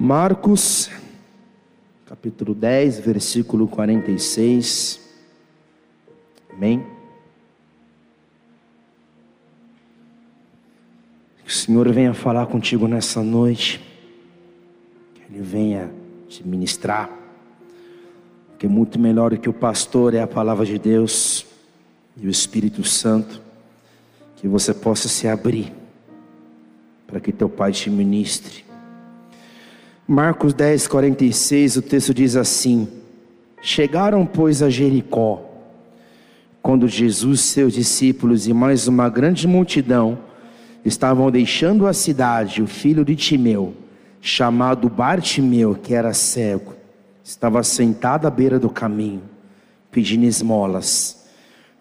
Marcos, capítulo 10, versículo 46. Amém. Que o Senhor venha falar contigo nessa noite. Que Ele venha te ministrar. Porque muito melhor do que o pastor é a palavra de Deus e o Espírito Santo. Que você possa se abrir para que teu Pai te ministre. Marcos 10, 46, o texto diz assim: Chegaram, pois, a Jericó, quando Jesus, seus discípulos e mais uma grande multidão estavam deixando a cidade, o filho de Timeu, chamado Bartimeu, que era cego, estava sentado à beira do caminho, pedindo esmolas.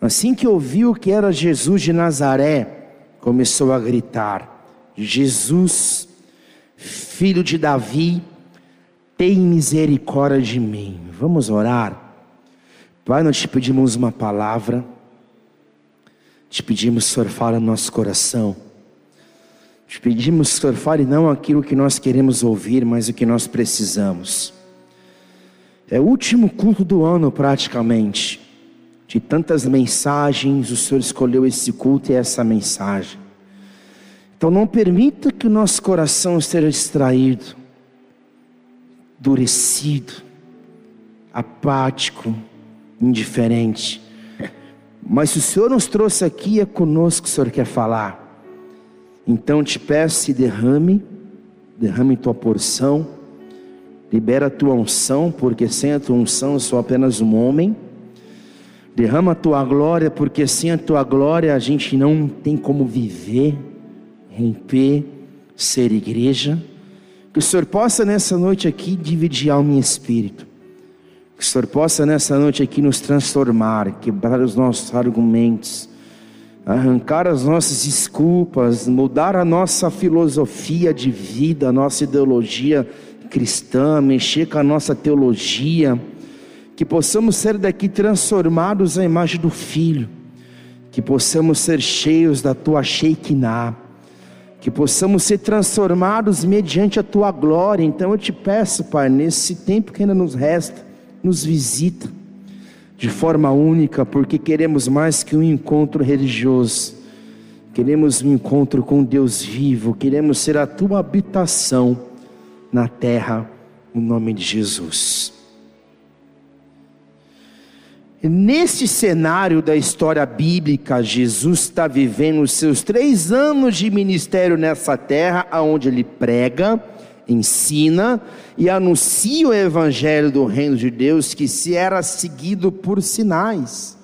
Assim que ouviu que era Jesus de Nazaré, começou a gritar: Jesus, filho de Davi, tem misericórdia de mim. Vamos orar. Pai, nós te pedimos uma palavra, te pedimos, Senhor, fala no nosso coração. Te pedimos, Senhor, fale não aquilo que nós queremos ouvir, mas o que nós precisamos. É o último culto do ano, praticamente. De tantas mensagens, o Senhor escolheu esse culto e essa mensagem. Então não permita que o nosso coração esteja distraído, endurecido, apático, indiferente. Mas se o Senhor nos trouxe aqui, é conosco que o Senhor quer falar. Então te peço e derrame, derrame tua porção, libera a tua unção, porque sem a tua unção eu sou apenas um homem. Derrama a tua glória, porque sem a tua glória a gente não tem como viver romper, ser igreja. Que o Senhor possa nessa noite aqui dividir alma e espírito. Que o Senhor possa nessa noite aqui nos transformar, quebrar os nossos argumentos, arrancar as nossas desculpas, mudar a nossa filosofia de vida, a nossa ideologia cristã, mexer com a nossa teologia. Que possamos ser daqui transformados à imagem do Filho. Que possamos ser cheios da tua Shekinah que possamos ser transformados mediante a tua glória. Então eu te peço, Pai, nesse tempo que ainda nos resta, nos visita de forma única, porque queremos mais que um encontro religioso. Queremos um encontro com Deus vivo, queremos ser a tua habitação na terra, no nome de Jesus. Nesse cenário da história bíblica, Jesus está vivendo os seus três anos de ministério nessa terra, onde ele prega, ensina e anuncia o evangelho do reino de Deus, que se era seguido por sinais,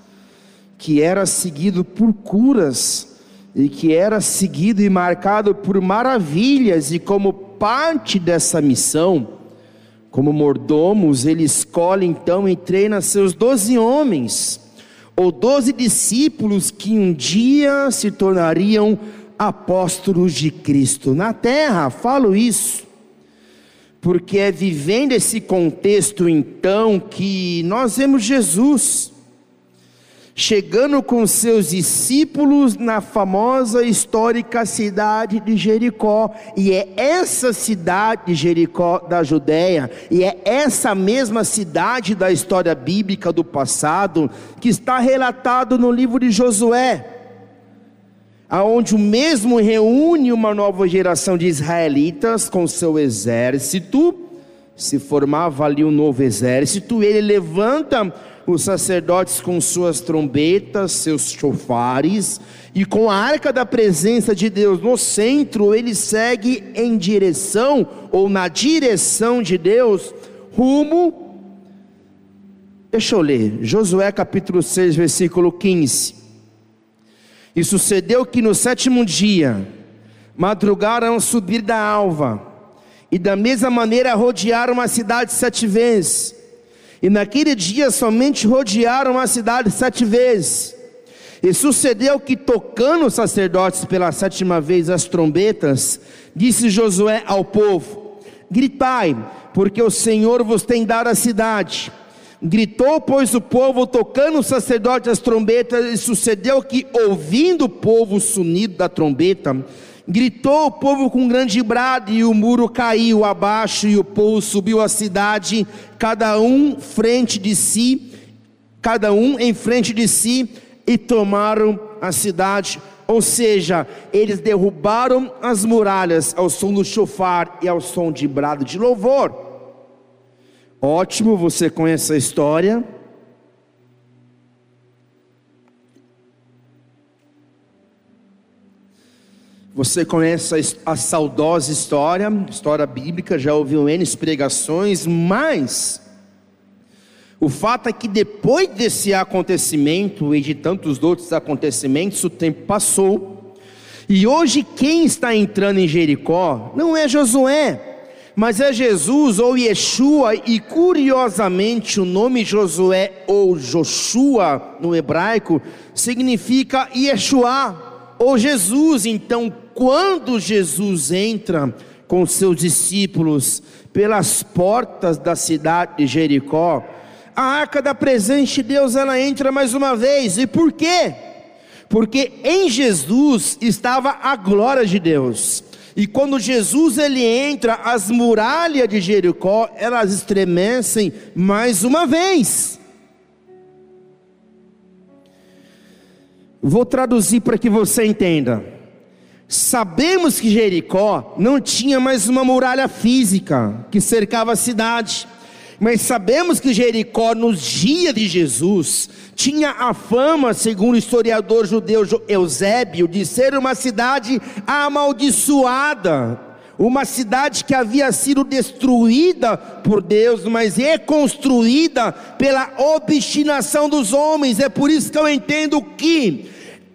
que era seguido por curas, e que era seguido e marcado por maravilhas, e como parte dessa missão, como mordomos, ele escolhe então e treina seus doze homens, ou doze discípulos que um dia se tornariam apóstolos de Cristo na terra. Falo isso, porque é vivendo esse contexto então que nós vemos Jesus chegando com seus discípulos na famosa histórica cidade de Jericó, e é essa cidade de Jericó da Judéia, e é essa mesma cidade da história bíblica do passado que está relatado no livro de Josué, aonde o mesmo reúne uma nova geração de israelitas com seu exército, se formava ali um novo exército, ele levanta os sacerdotes com suas trombetas, seus chofares, e com a arca da presença de Deus no centro, ele segue em direção, ou na direção de Deus, rumo. Deixa eu ler, Josué capítulo 6, versículo 15. E sucedeu que no sétimo dia, madrugaram subir da alva, e da mesma maneira rodearam a cidade sete vezes e naquele dia somente rodearam a cidade sete vezes. E sucedeu que, tocando os sacerdotes pela sétima vez as trombetas, disse Josué ao povo: Gritai, porque o Senhor vos tem dado a cidade. Gritou, pois, o povo, tocando os sacerdotes as trombetas, e sucedeu que, ouvindo o povo o sonido da trombeta, Gritou o povo com grande brado, e o muro caiu abaixo, e o povo subiu à cidade, cada um frente de si, cada um em frente de si, e tomaram a cidade. Ou seja, eles derrubaram as muralhas ao som do chofar e ao som de brado de louvor. Ótimo, você conhece a história. Você conhece a, saudosa história, história bíblica, já ouviu N pregações, mas o fato é que depois desse acontecimento e de tantos outros acontecimentos, o tempo passou, e hoje quem está entrando em Jericó não é Josué, mas é Jesus ou Yeshua, e curiosamente o nome Josué ou Joshua no hebraico significa Yeshua ou Jesus, então quando Jesus entra com seus discípulos pelas portas da cidade de Jericó, a arca da presença de Deus ela entra mais uma vez. E por quê? Porque em Jesus estava a glória de Deus. E quando Jesus ele entra, as muralhas de Jericó, elas estremecem mais uma vez. Vou traduzir para que você entenda. Sabemos que Jericó não tinha mais uma muralha física que cercava a cidade, mas sabemos que Jericó, nos dias de Jesus, tinha a fama, segundo o historiador judeu Eusébio, de ser uma cidade amaldiçoada, uma cidade que havia sido destruída por Deus, mas reconstruída pela obstinação dos homens. É por isso que eu entendo que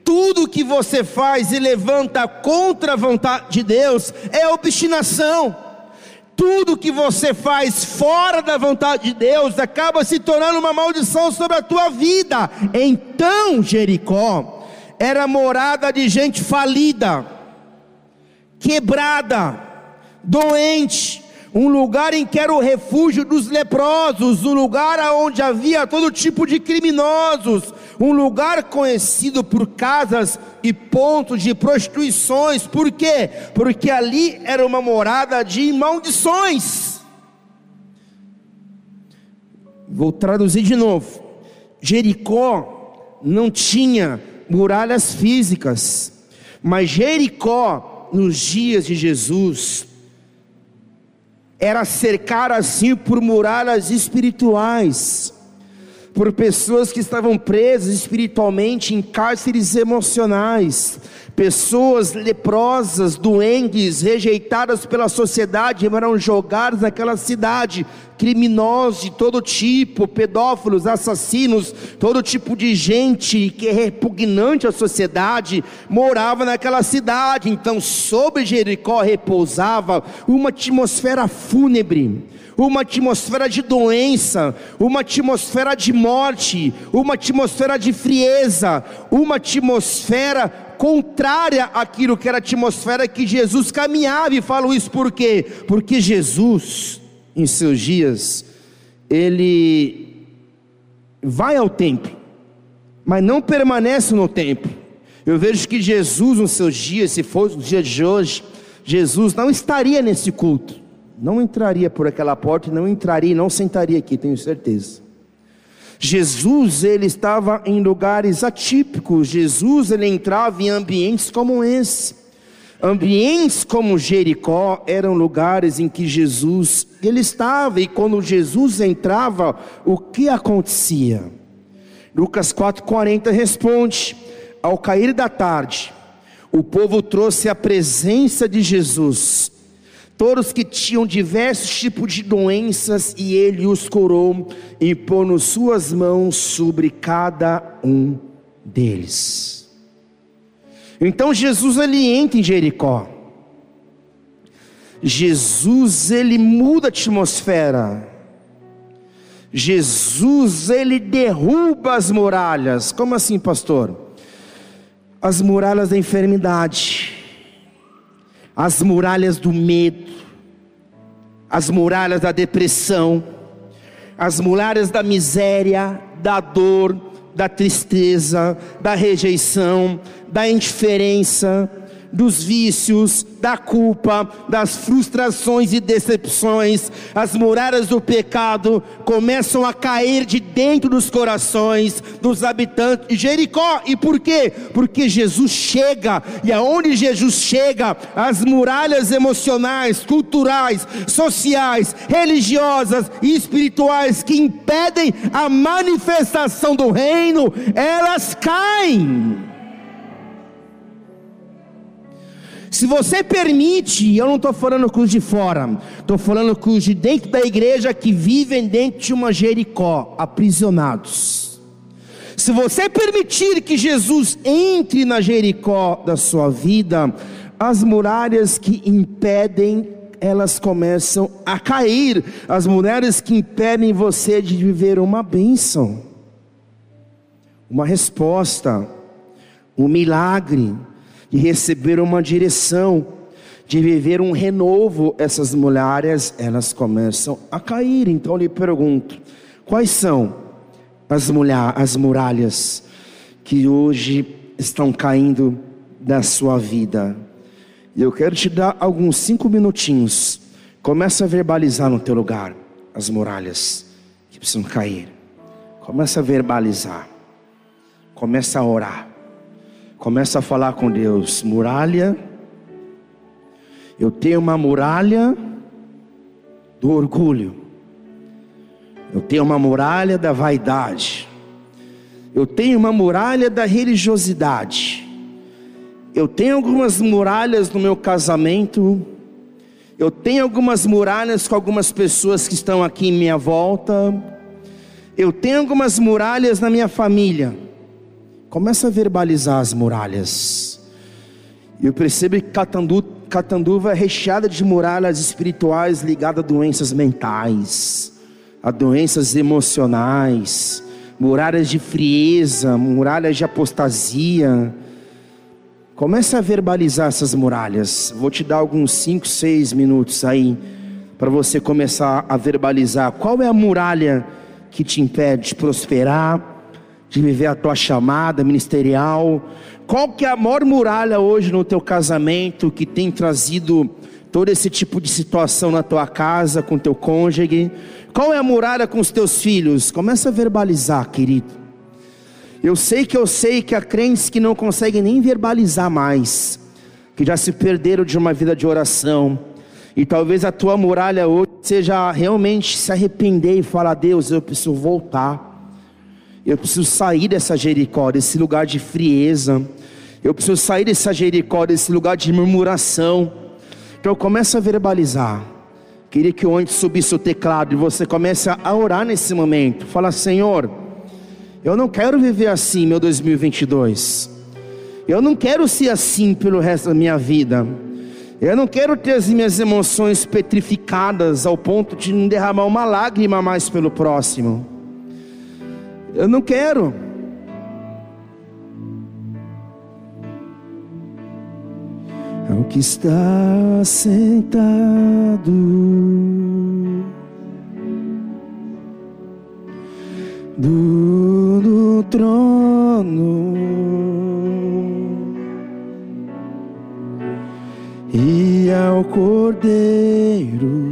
tudo que você faz e levanta contra a vontade de Deus é obstinação. Tudo que você faz fora da vontade de Deus acaba se tornando uma maldição sobre a tua vida. Então, Jericó era morada de gente falida, quebrada, doente, um lugar em que era o refúgio dos leprosos, um lugar onde havia todo tipo de criminosos, um lugar conhecido por casas e pontos de prostituições, por quê? Porque ali era uma morada de maldições. Vou traduzir de novo: Jericó não tinha muralhas físicas, mas Jericó, nos dias de Jesus, era cercar assim por muralhas espirituais, por pessoas que estavam presas espiritualmente em cárceres emocionais, pessoas leprosas, doentes, rejeitadas pela sociedade, eram jogadas naquela cidade, criminosos de todo tipo, pedófilos, assassinos, todo tipo de gente que é repugnante à sociedade, morava naquela cidade. Então, sobre Jericó repousava uma atmosfera fúnebre uma atmosfera de doença, uma atmosfera de morte, uma atmosfera de frieza, uma atmosfera contrária àquilo que era a atmosfera que Jesus caminhava, e falo isso por quê? Porque Jesus, em seus dias, ele vai ao templo, mas não permanece no templo. Eu vejo que Jesus, nos seus dias, se fosse os dias de hoje, Jesus não estaria nesse culto, não entraria por aquela porta, não entraria, não sentaria aqui, tenho certeza. Jesus ele estava em lugares atípicos. Jesus ele entrava em ambientes como esse. Ambientes como Jericó eram lugares em que Jesus ele estava e quando Jesus entrava, o que acontecia? Lucas 4:40 responde: Ao cair da tarde, o povo trouxe a presença de Jesus todos que tinham diversos tipos de doenças, e ele os curou, impondo suas mãos sobre cada um deles. Então Jesus ele entra em Jericó. Jesus ele muda a atmosfera. Jesus ele derruba as muralhas. Como assim, pastor? As muralhas da enfermidade as muralhas do medo, as muralhas da depressão, as muralhas da miséria, da dor, da tristeza, da rejeição, da indiferença, dos vícios, da culpa, das frustrações e decepções, as muralhas do pecado começam a cair de dentro dos corações dos habitantes de Jericó. E por quê? Porque Jesus chega, e aonde Jesus chega, as muralhas emocionais, culturais, sociais, religiosas e espirituais que impedem a manifestação do reino, elas caem. Se você permite, eu não estou falando com os de fora, estou falando com os de dentro da igreja que vivem dentro de uma Jericó, aprisionados. Se você permitir que Jesus entre na Jericó da sua vida, as muralhas que impedem, elas começam a cair, as muralhas que impedem você de viver uma bênção, uma resposta, um milagre de receber uma direção, de viver um renovo, essas muralhas, elas começam a cair. Então eu lhe pergunto: quais são as, as muralhas que hoje estão caindo da sua vida? Eu quero te dar alguns cinco minutinhos. Começa a verbalizar no teu lugar as muralhas que precisam cair. Começa a verbalizar. Começa a orar. Começa a falar com Deus, muralha. Eu tenho uma muralha do orgulho. Eu tenho uma muralha da vaidade. Eu tenho uma muralha da religiosidade. Eu tenho algumas muralhas no meu casamento. Eu tenho algumas muralhas com algumas pessoas que estão aqui em minha volta. Eu tenho algumas muralhas na minha família. Começa a verbalizar as muralhas. Eu percebo que Catandu, Catanduva é recheada de muralhas espirituais ligadas a doenças mentais, a doenças emocionais, muralhas de frieza, muralhas de apostasia. Começa a verbalizar essas muralhas. Vou te dar alguns 5, 6 minutos aí para você começar a verbalizar qual é a muralha que te impede de prosperar, de viver a tua chamada ministerial? Qual que é a maior muralha hoje no teu casamento que tem trazido todo esse tipo de situação na tua casa, com teu cônjuge? Qual é a muralha com os teus filhos? Começa a verbalizar, querido. Eu sei que eu sei que há crentes que não conseguem nem verbalizar mais, que já se perderam de uma vida de oração. E talvez a tua muralha hoje seja realmente se arrepender e falar: Deus, eu preciso voltar. Eu preciso sair dessa Jericó, desse lugar de frieza. Eu preciso sair dessa Jericó, desse lugar de murmuração. Então começa a verbalizar. Queria que ontem subisse o teclado e você comece a orar nesse momento. Fala, Senhor, eu não quero viver assim, meu 2022. Eu não quero ser assim pelo resto da minha vida. Eu não quero ter as minhas emoções petrificadas ao ponto de não derramar uma lágrima mais pelo próximo. Eu não quero. É o que está sentado do, do trono e ao cordeiro.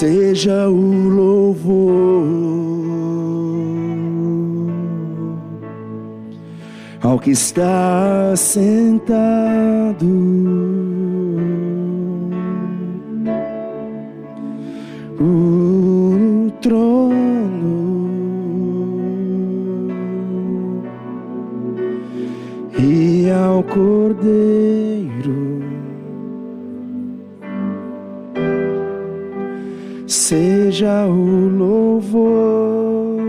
Seja o louvor. Ao que está sentado. No trono. E ao cordeiro. Seja o louvor.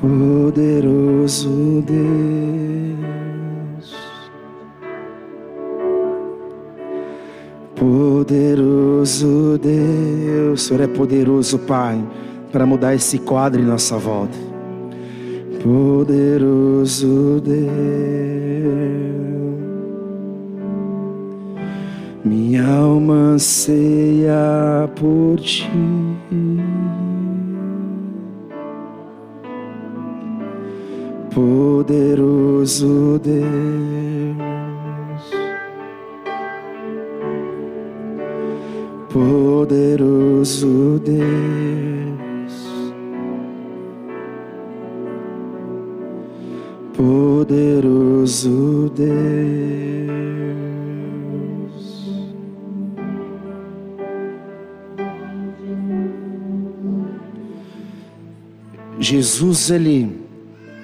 Poderoso Deus, poderoso Deus, o Senhor é poderoso, Pai, para mudar esse quadro em nossa volta. Poderoso Deus. Minha alma anseia por ti. Poderoso Deus, poderoso Deus, poderoso Deus. Jesus ele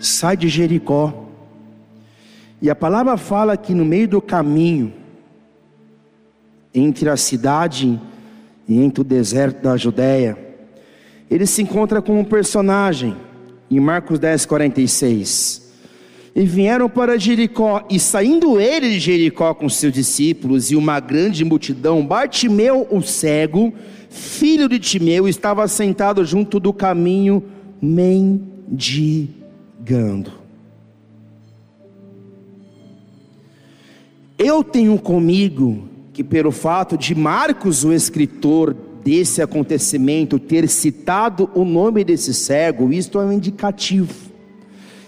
sai de Jericó. E a palavra fala que no meio do caminho, entre a cidade e entre o deserto da Judéia, ele se encontra com um personagem, em Marcos 10, 46. E vieram para Jericó, e saindo ele de Jericó com seus discípulos e uma grande multidão, Bartimeu, o cego, filho de Timeu, estava sentado junto do caminho, mendigando gando. Eu tenho comigo que, pelo fato de Marcos, o escritor desse acontecimento, ter citado o nome desse cego, isto é um indicativo.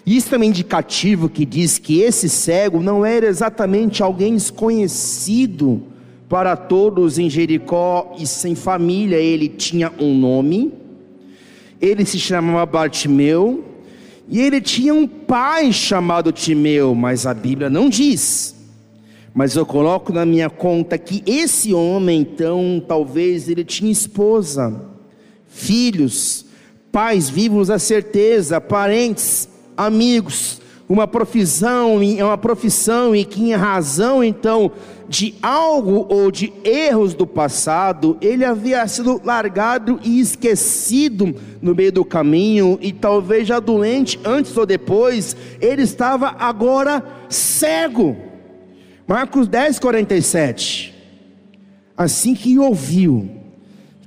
Isto é um indicativo que diz que esse cego não era exatamente alguém desconhecido para todos em Jericó e sem família, ele tinha um nome, ele se chamava Bartimeu, e ele tinha um pai chamado Timeu, mas a Bíblia não diz. Mas eu coloco na minha conta que esse homem, então, talvez ele tinha esposa, filhos, pais vivos a certeza, parentes, amigos, uma profissão, uma profissão e que em razão então de algo ou de erros do passado, ele havia sido largado e esquecido no meio do caminho e talvez já doente antes ou depois, ele estava agora cego. Marcos 10, 47. Assim que ouviu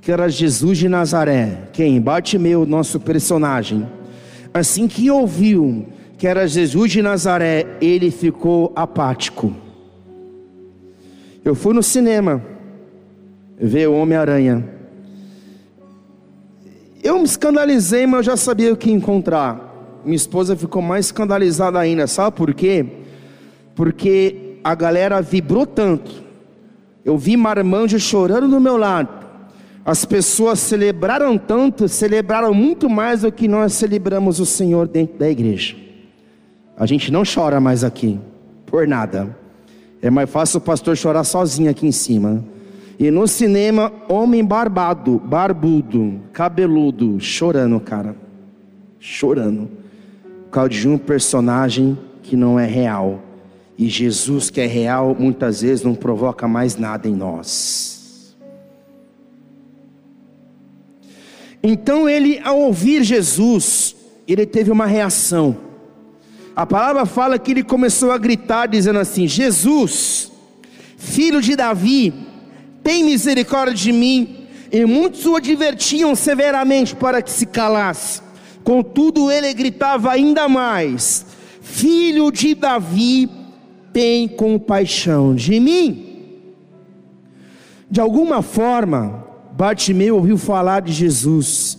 que era Jesus de Nazaré, quem? Bartimeu, nosso personagem. Assim que ouviu que era Jesus de Nazaré, ele ficou apático. Eu fui no cinema ver o Homem-Aranha. Eu me escandalizei, mas eu já sabia o que encontrar. Minha esposa ficou mais escandalizada ainda, sabe por quê? Porque a galera vibrou tanto. Eu vi marmanjo chorando do meu lado. As pessoas celebraram tanto, celebraram muito mais do que nós celebramos o Senhor dentro da igreja. A gente não chora mais aqui, por nada. É mais fácil o pastor chorar sozinho aqui em cima. E no cinema, homem barbado, barbudo, cabeludo, chorando, cara. Chorando. Por causa de um personagem que não é real. E Jesus, que é real, muitas vezes não provoca mais nada em nós. Então ele, ao ouvir Jesus, ele teve uma reação. A palavra fala que ele começou a gritar, dizendo assim: Jesus, filho de Davi, tem misericórdia de mim. E muitos o advertiam severamente para que se calasse. Contudo, ele gritava ainda mais: Filho de Davi, tem compaixão de mim. De alguma forma, Bartimeu ouviu falar de Jesus.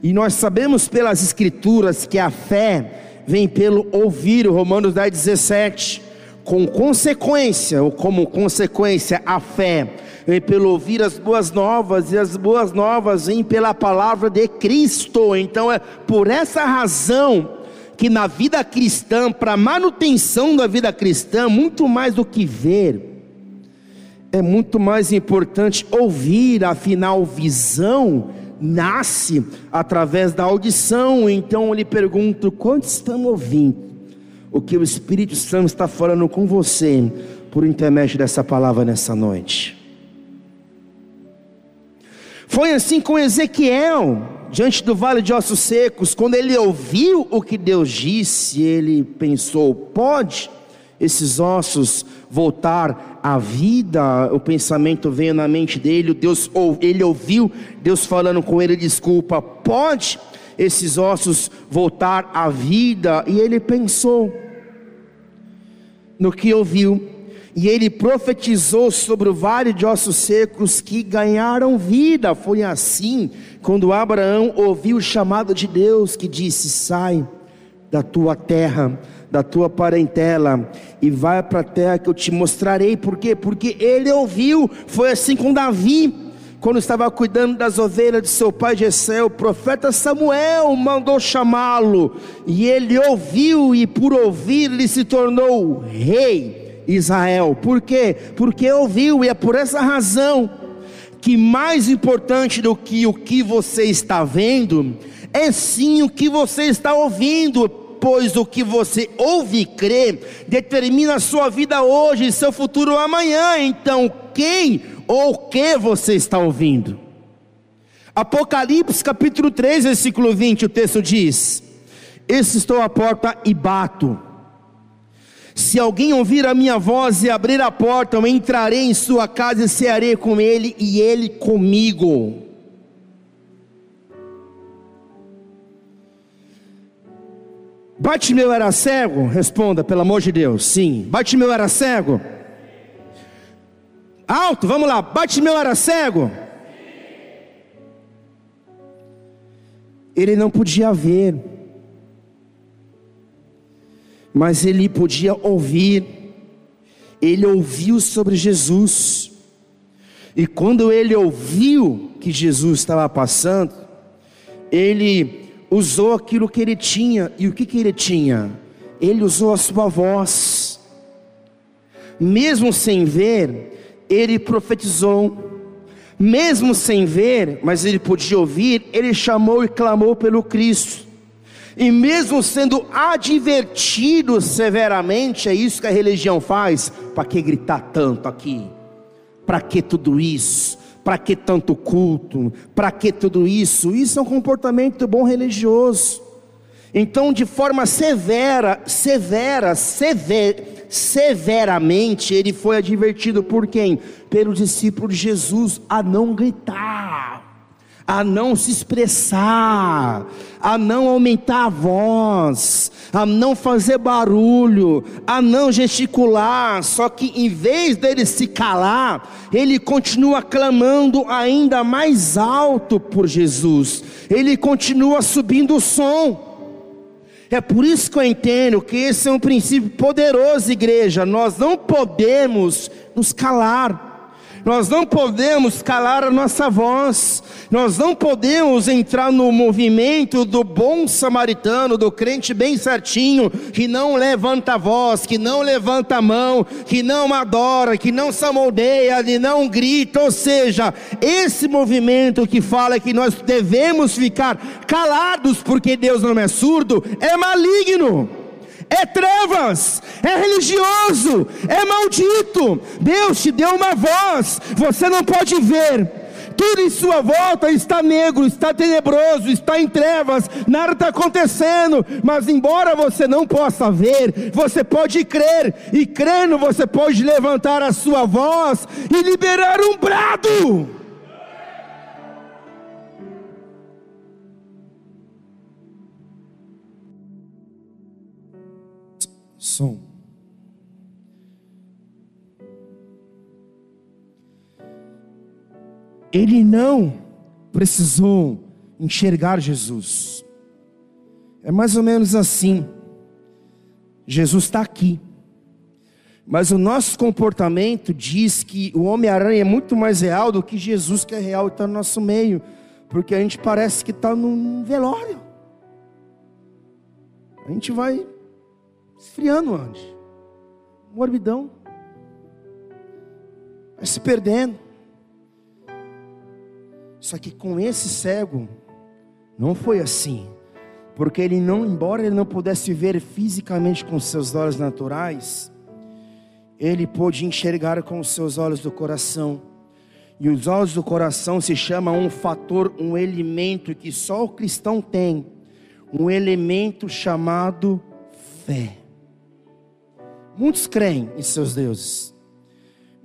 E nós sabemos pelas Escrituras que a fé vem pelo ouvir, Romanos 10, 17. Com consequência, ou como consequência, a fé vem pelo ouvir as boas novas, e as boas novas vêm pela palavra de Cristo. Então é por essa razão que na vida cristã, para manutenção da vida cristã, muito mais do que ver, é muito mais importante ouvir, afinal, visão nasce através da audição. Então eu lhe pergunto: quantos estão ouvindo o que o Espírito Santo está falando com você por intermédio dessa palavra nessa noite? Foi assim com Ezequiel, diante do vale de ossos secos, quando ele ouviu o que Deus disse, ele pensou: pode esses ossos voltar à vida, o pensamento veio na mente dele, Deus, ele ouviu Deus falando com ele, desculpa, pode esses ossos voltar à vida? E ele pensou no que ouviu, e ele profetizou sobre o vale de ossos secos que ganharam vida. Foi assim quando Abraão ouviu o chamado de Deus que disse: Sai da tua terra, da tua parentela, e vai para a terra que eu te mostrarei. Por quê? Porque ele ouviu, foi assim com Davi, quando estava cuidando das ovelhas de seu pai Jessé, o profeta Samuel mandou chamá-lo, e ele ouviu, e por ouvir, ele se tornou rei Israel. Por quê? Porque ouviu, e é por essa razão que mais importante do que o que você está vendo, é sim o que você está ouvindo, pois o que você ouve e crê determina a sua vida hoje e seu futuro amanhã. Então, quem ou o que você está ouvindo? Apocalipse capítulo 3, versículo 20, o texto diz: Esse estou à porta e bato. Se alguém ouvir a minha voz e abrir a porta, eu entrarei em sua casa e cearei com ele e ele comigo. Bate-meu era cego? Responda, pelo amor de Deus. Sim. Bate-meu era cego? Alto, vamos lá. Bate-meu era cego? Ele não podia ver, mas ele podia ouvir. Ele ouviu sobre Jesus. E quando ele ouviu que Jesus estava passando, ele usou aquilo que ele tinha, e o que, que ele tinha? Ele usou a sua voz, mesmo sem ver, ele profetizou, mesmo sem ver, mas ele podia ouvir, ele chamou e clamou pelo Cristo, e mesmo sendo advertido severamente, é isso que a religião faz, para que gritar tanto aqui? Para que tudo isso? Para que tanto culto? Para que tudo isso? Isso é um comportamento bom religioso. Então, de forma severa, severa, sever, severamente, ele foi advertido por quem? Pelo discípulo de Jesus a não gritar a não se expressar, a não aumentar a voz, a não fazer barulho, a não gesticular, só que em vez dele se calar, ele continua clamando ainda mais alto por Jesus, ele continua subindo o som. É por isso que eu entendo que esse é um princípio poderoso, igreja. Nós não podemos nos calar. Nós não podemos calar a nossa voz, nós não podemos entrar no movimento do bom samaritano, do crente bem certinho, que não levanta a voz, que não levanta a mão, que não adora, que não samoldeia, que não grita, ou seja, esse movimento que fala que nós devemos ficar calados porque Deus não é surdo, é maligno é trevas, é religioso, é maldito. Deus te deu uma voz, você não pode ver. Tudo em sua volta está negro, está tenebroso, está em trevas, nada está acontecendo, mas embora você não possa ver, você pode crer, e crendo você pode levantar a sua voz e liberar um brado. Som. Ele não precisou enxergar Jesus. É mais ou menos assim. Jesus está aqui. Mas o nosso comportamento diz que o Homem-Aranha é muito mais real do que Jesus, que é real e está no nosso meio. Porque a gente parece que está num velório. A gente vai esfriando onde? Morbidão. Vai se perdendo. Só que com esse cego, não foi assim. Porque ele não, embora ele não pudesse ver fisicamente com seus olhos naturais, ele pôde enxergar com os seus olhos do coração. E os olhos do coração se chama um fator, um elemento que só o cristão tem, um elemento chamado fé. Muitos creem em seus deuses.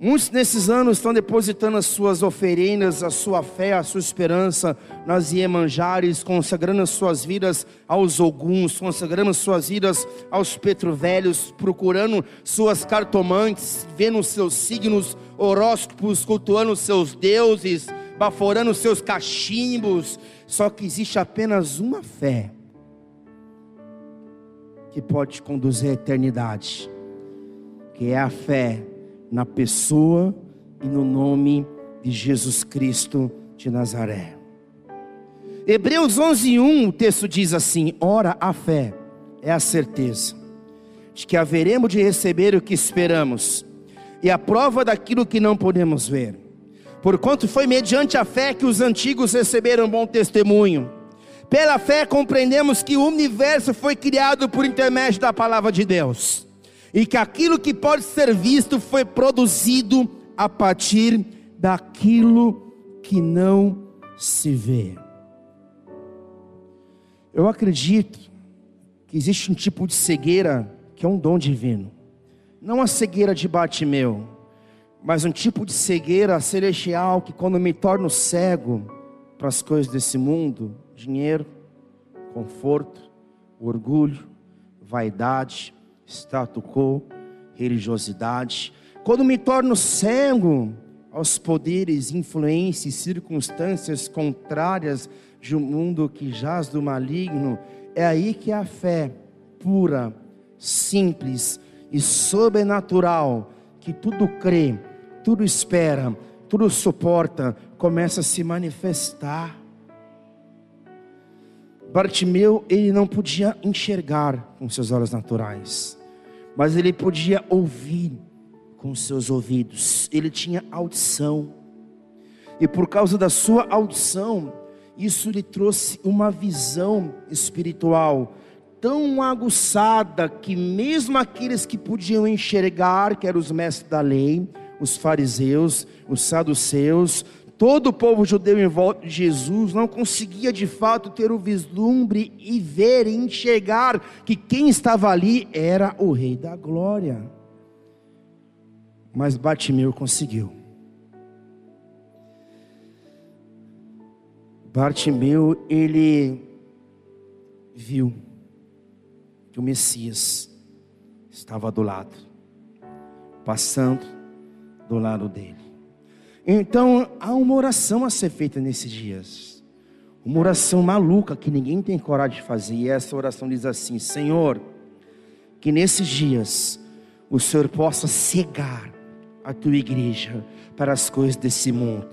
Muitos nesses anos estão depositando as suas oferendas, a sua fé, a sua esperança nas Iemanjares, consagrando as suas vidas aos Oguns, consagrando as suas vidas aos Petrovelhos, procurando suas cartomantes, vendo seus signos, horóscopos, cultuando seus deuses, baforando seus cachimbos. Só que existe apenas uma fé que pode conduzir à eternidade, que é a fé na pessoa e no nome de Jesus Cristo de Nazaré. Hebreus 11:1, o texto diz assim: Ora, a fé é a certeza de que haveremos de receber o que esperamos e a prova daquilo que não podemos ver. Porquanto foi mediante a fé que os antigos receberam bom testemunho. Pela fé compreendemos que o universo foi criado por intermédio da palavra de Deus, e que aquilo que pode ser visto foi produzido a partir daquilo que não se vê. Eu acredito que existe um tipo de cegueira que é um dom divino, não a cegueira de Bartimeu, mas um tipo de cegueira celestial que, quando me torno cego para as coisas desse mundo, dinheiro, conforto, orgulho, vaidade, status quo, religiosidade, quando me torno cego aos poderes, influências, circunstâncias contrárias de um mundo que jaz do maligno, é aí que a fé pura, simples e sobrenatural, que tudo crê, tudo espera, tudo suporta, começa a se manifestar. Bartimeu, ele não podia enxergar com seus olhos naturais, mas ele podia ouvir com seus ouvidos, ele tinha audição, e por causa da sua audição, isso lhe trouxe uma visão espiritual tão aguçada que mesmo aqueles que podiam enxergar, que eram os mestres da lei, os fariseus, os saduceus, todo o povo judeu em volta de Jesus não conseguia de fato ter o vislumbre e ver e enxergar que quem estava ali era o Rei da Glória. Mas Bartimeu conseguiu. Bartimeu, ele viu que o Messias estava do lado, passando do lado dele. Então há uma oração a ser feita nesses dias, uma oração maluca que ninguém tem coragem de fazer, e essa oração diz assim: Senhor, que nesses dias o Senhor possa cegar a tua igreja para as coisas desse mundo,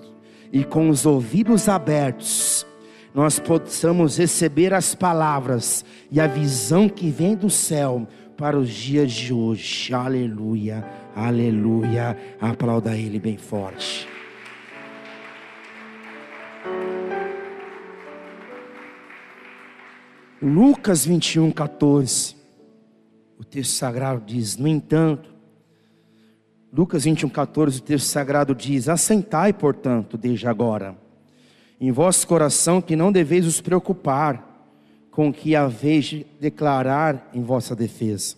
e com os ouvidos abertos, nós possamos receber as palavras e a visão que vem do céu para os dias de hoje. Aleluia, aleluia. Aplauda Ele bem forte. Lucas 21, 14. O texto sagrado diz: No entanto, Lucas 21, 14, o texto sagrado diz: Assentai, portanto, desde agora em vosso coração que não deveis os preocupar com o que haveis de declarar em vossa defesa.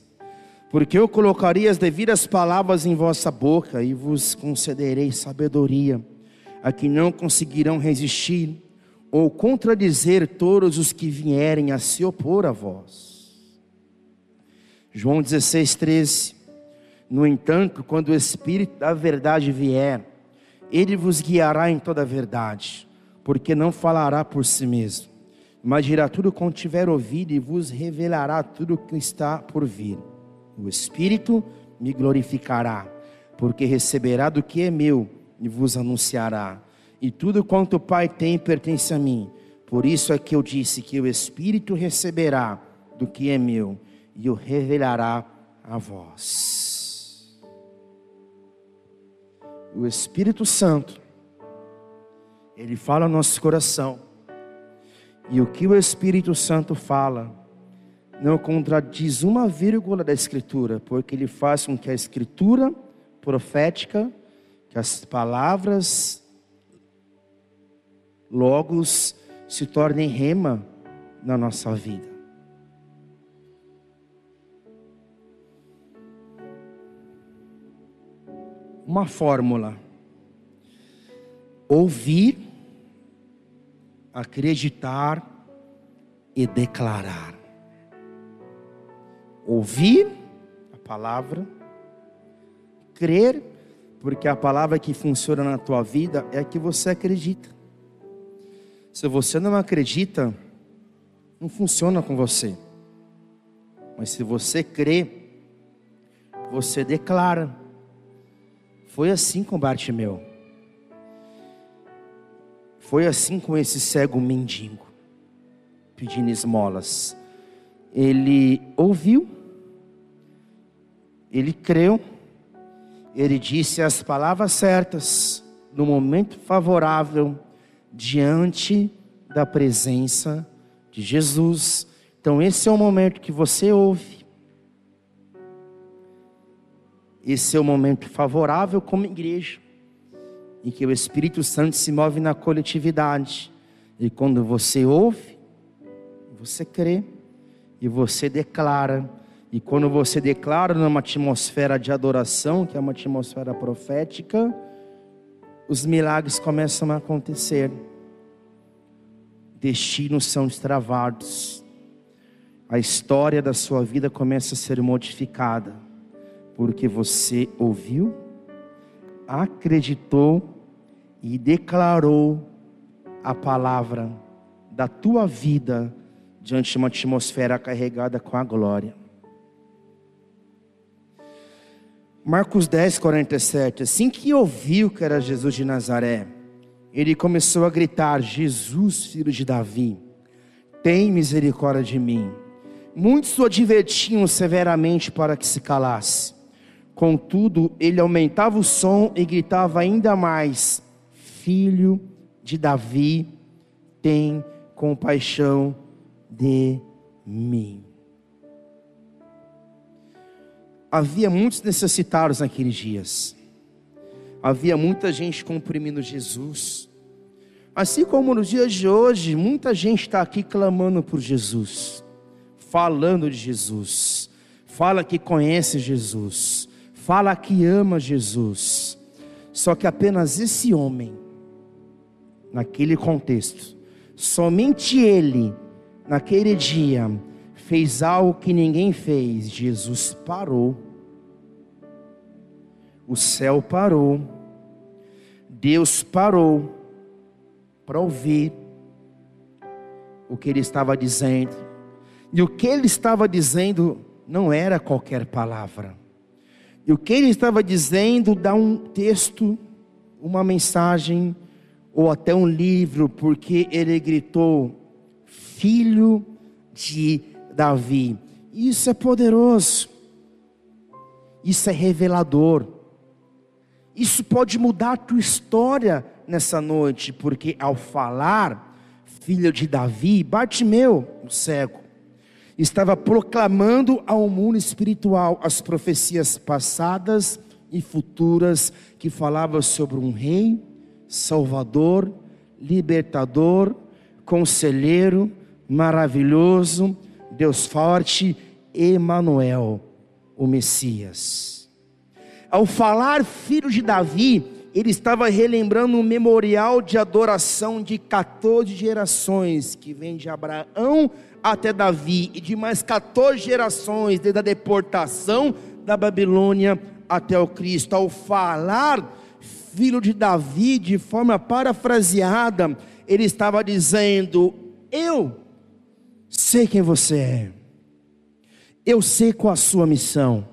Porque eu colocarei as devidas palavras em vossa boca e vos concederei sabedoria, a que não conseguirão resistir ou contradizer todos os que vierem a se opor a vós. João 16, 13. No entanto, quando o Espírito da verdade vier, ele vos guiará em toda a verdade porque não falará por si mesmo, mas dirá tudo quanto tiver ouvido e vos revelará tudo o que está por vir. O Espírito me glorificará, porque receberá do que é meu e vos anunciará. E tudo quanto o Pai tem pertence a mim. Por isso é que eu disse que o Espírito receberá do que é meu e o revelará a vós. O Espírito Santo ele fala no nosso coração. E o que o Espírito Santo fala não contradiz uma vírgula da Escritura, porque ele faz com que a Escritura profética, que as palavras, logos, se tornem rema na nossa vida. Uma fórmula: ouvir acreditar e declarar. Ouvir a palavra, crer, porque a palavra que funciona na tua vida é a que você acredita. Se você não acredita, não funciona com você. Mas se você crê, você declara. Foi assim com Bartimeu. Foi assim com esse cego mendigo, pedindo esmolas. Ele ouviu, ele creu, ele disse as palavras certas, no momento favorável, diante da presença de Jesus. Então, esse é o momento que você ouve. Esse é o momento favorável como igreja, em que o Espírito Santo se move na coletividade. E quando você ouve, você crê e você declara. E quando você declara numa atmosfera de adoração, que é uma atmosfera profética, os milagres começam a acontecer. Destinos são destravados. A história da sua vida começa a ser modificada, porque você ouviu, acreditou e declarou a palavra da tua vida diante de uma atmosfera carregada com a glória. Marcos 10, 47. Assim que ouviu que era Jesus de Nazaré, ele começou a gritar: Jesus, filho de Davi, tem misericórdia de mim. Muitos o advertiam severamente para que se calasse. Contudo, ele aumentava o som e gritava ainda mais: Filho de Davi, tem compaixão de mim. Havia muitos necessitados naqueles dias. Havia muita gente comprimindo Jesus. Assim como nos dias de hoje, muita gente está aqui clamando por Jesus, falando de Jesus, fala que conhece Jesus, fala que ama Jesus. Só que apenas esse homem, naquele contexto, somente ele, naquele dia, fez algo que ninguém fez. Jesus parou o céu parou, Deus parou para ouvir o que ele estava dizendo. E o que ele estava dizendo não era qualquer palavra. E o que ele estava dizendo dá um texto, uma mensagem ou até um livro, porque ele gritou: Filho de Davi. Isso é poderoso. Isso é revelador. Isso pode mudar a tua história nessa noite, porque ao falar, filho de Davi, Bartimeu, o cego, estava proclamando ao mundo espiritual as profecias passadas e futuras que falavam sobre um rei, salvador, libertador, conselheiro, maravilhoso, Deus forte, Emanuel, o Messias. Ao falar filho de Davi, ele estava relembrando um memorial de adoração de 14 gerações, que vem de Abraão até Davi, e de mais 14 gerações, desde a deportação da Babilônia até o Cristo. Ao falar filho de Davi, de forma parafraseada, ele estava dizendo: Eu sei quem você é, eu sei qual a sua missão.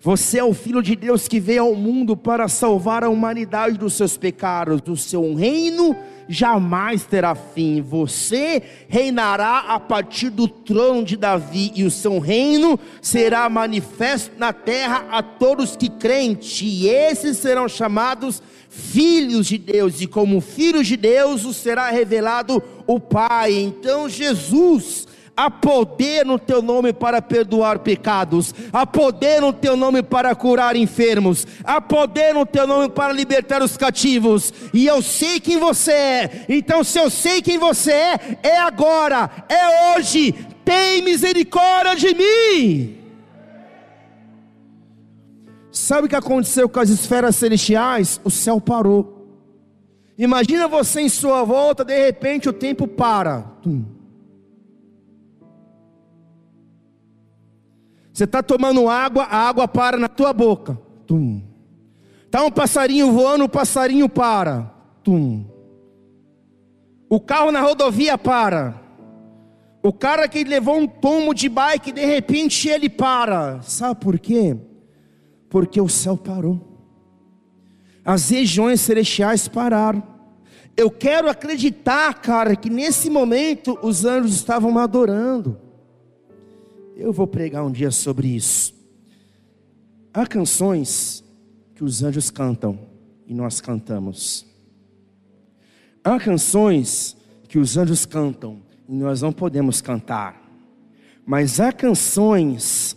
Você é o Filho de Deus que veio ao mundo para salvar a humanidade dos seus pecados. O seu reino jamais terá fim. Você reinará a partir do trono de Davi, e o seu reino será manifesto na terra a todos que creem. E esses serão chamados filhos de Deus, e como filhos de Deus, o será revelado o Pai. Então, Jesus Há poder no teu nome para perdoar pecados, há poder no teu nome para curar enfermos, há poder no teu nome para libertar os cativos. E eu sei quem você é, então se eu sei quem você é, é agora, é hoje. Tem misericórdia de mim. Sabe o que aconteceu com as esferas celestiais? O céu parou. Imagina você em sua volta, de repente o tempo para. Você está tomando água, a água para na tua boca. Tum. Tá um passarinho voando, o passarinho para. Tum. O carro na rodovia para. O cara que levou um tomo de bike, de repente ele para. Sabe por quê? Porque o céu parou. As regiões celestiais pararam. Eu quero acreditar, cara, que nesse momento os anjos estavam adorando. Eu vou pregar um dia sobre isso. Há canções que os anjos cantam e nós cantamos. Há canções que os anjos cantam e nós não podemos cantar. Mas há canções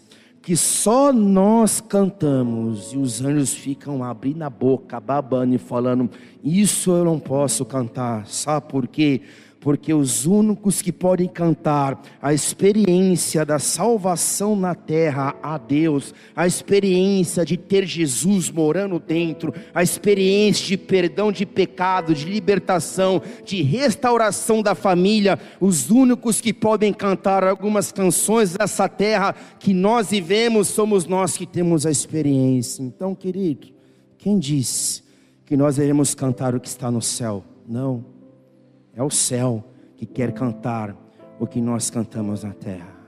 que só nós cantamos e os anjos ficam abrindo a boca, babando e falando: Isso eu não posso cantar. Sabe por quê? Porque os únicos que podem cantar a experiência da salvação na terra a Deus, a experiência de ter Jesus morando dentro, a experiência de perdão de pecado, de libertação, de restauração da família, os únicos que podem cantar algumas canções dessa terra que nós vivemos somos nós que temos a experiência. Então, querido, quem disse que nós iremos cantar o que está no céu? Não. É o céu que quer cantar o que nós cantamos na terra.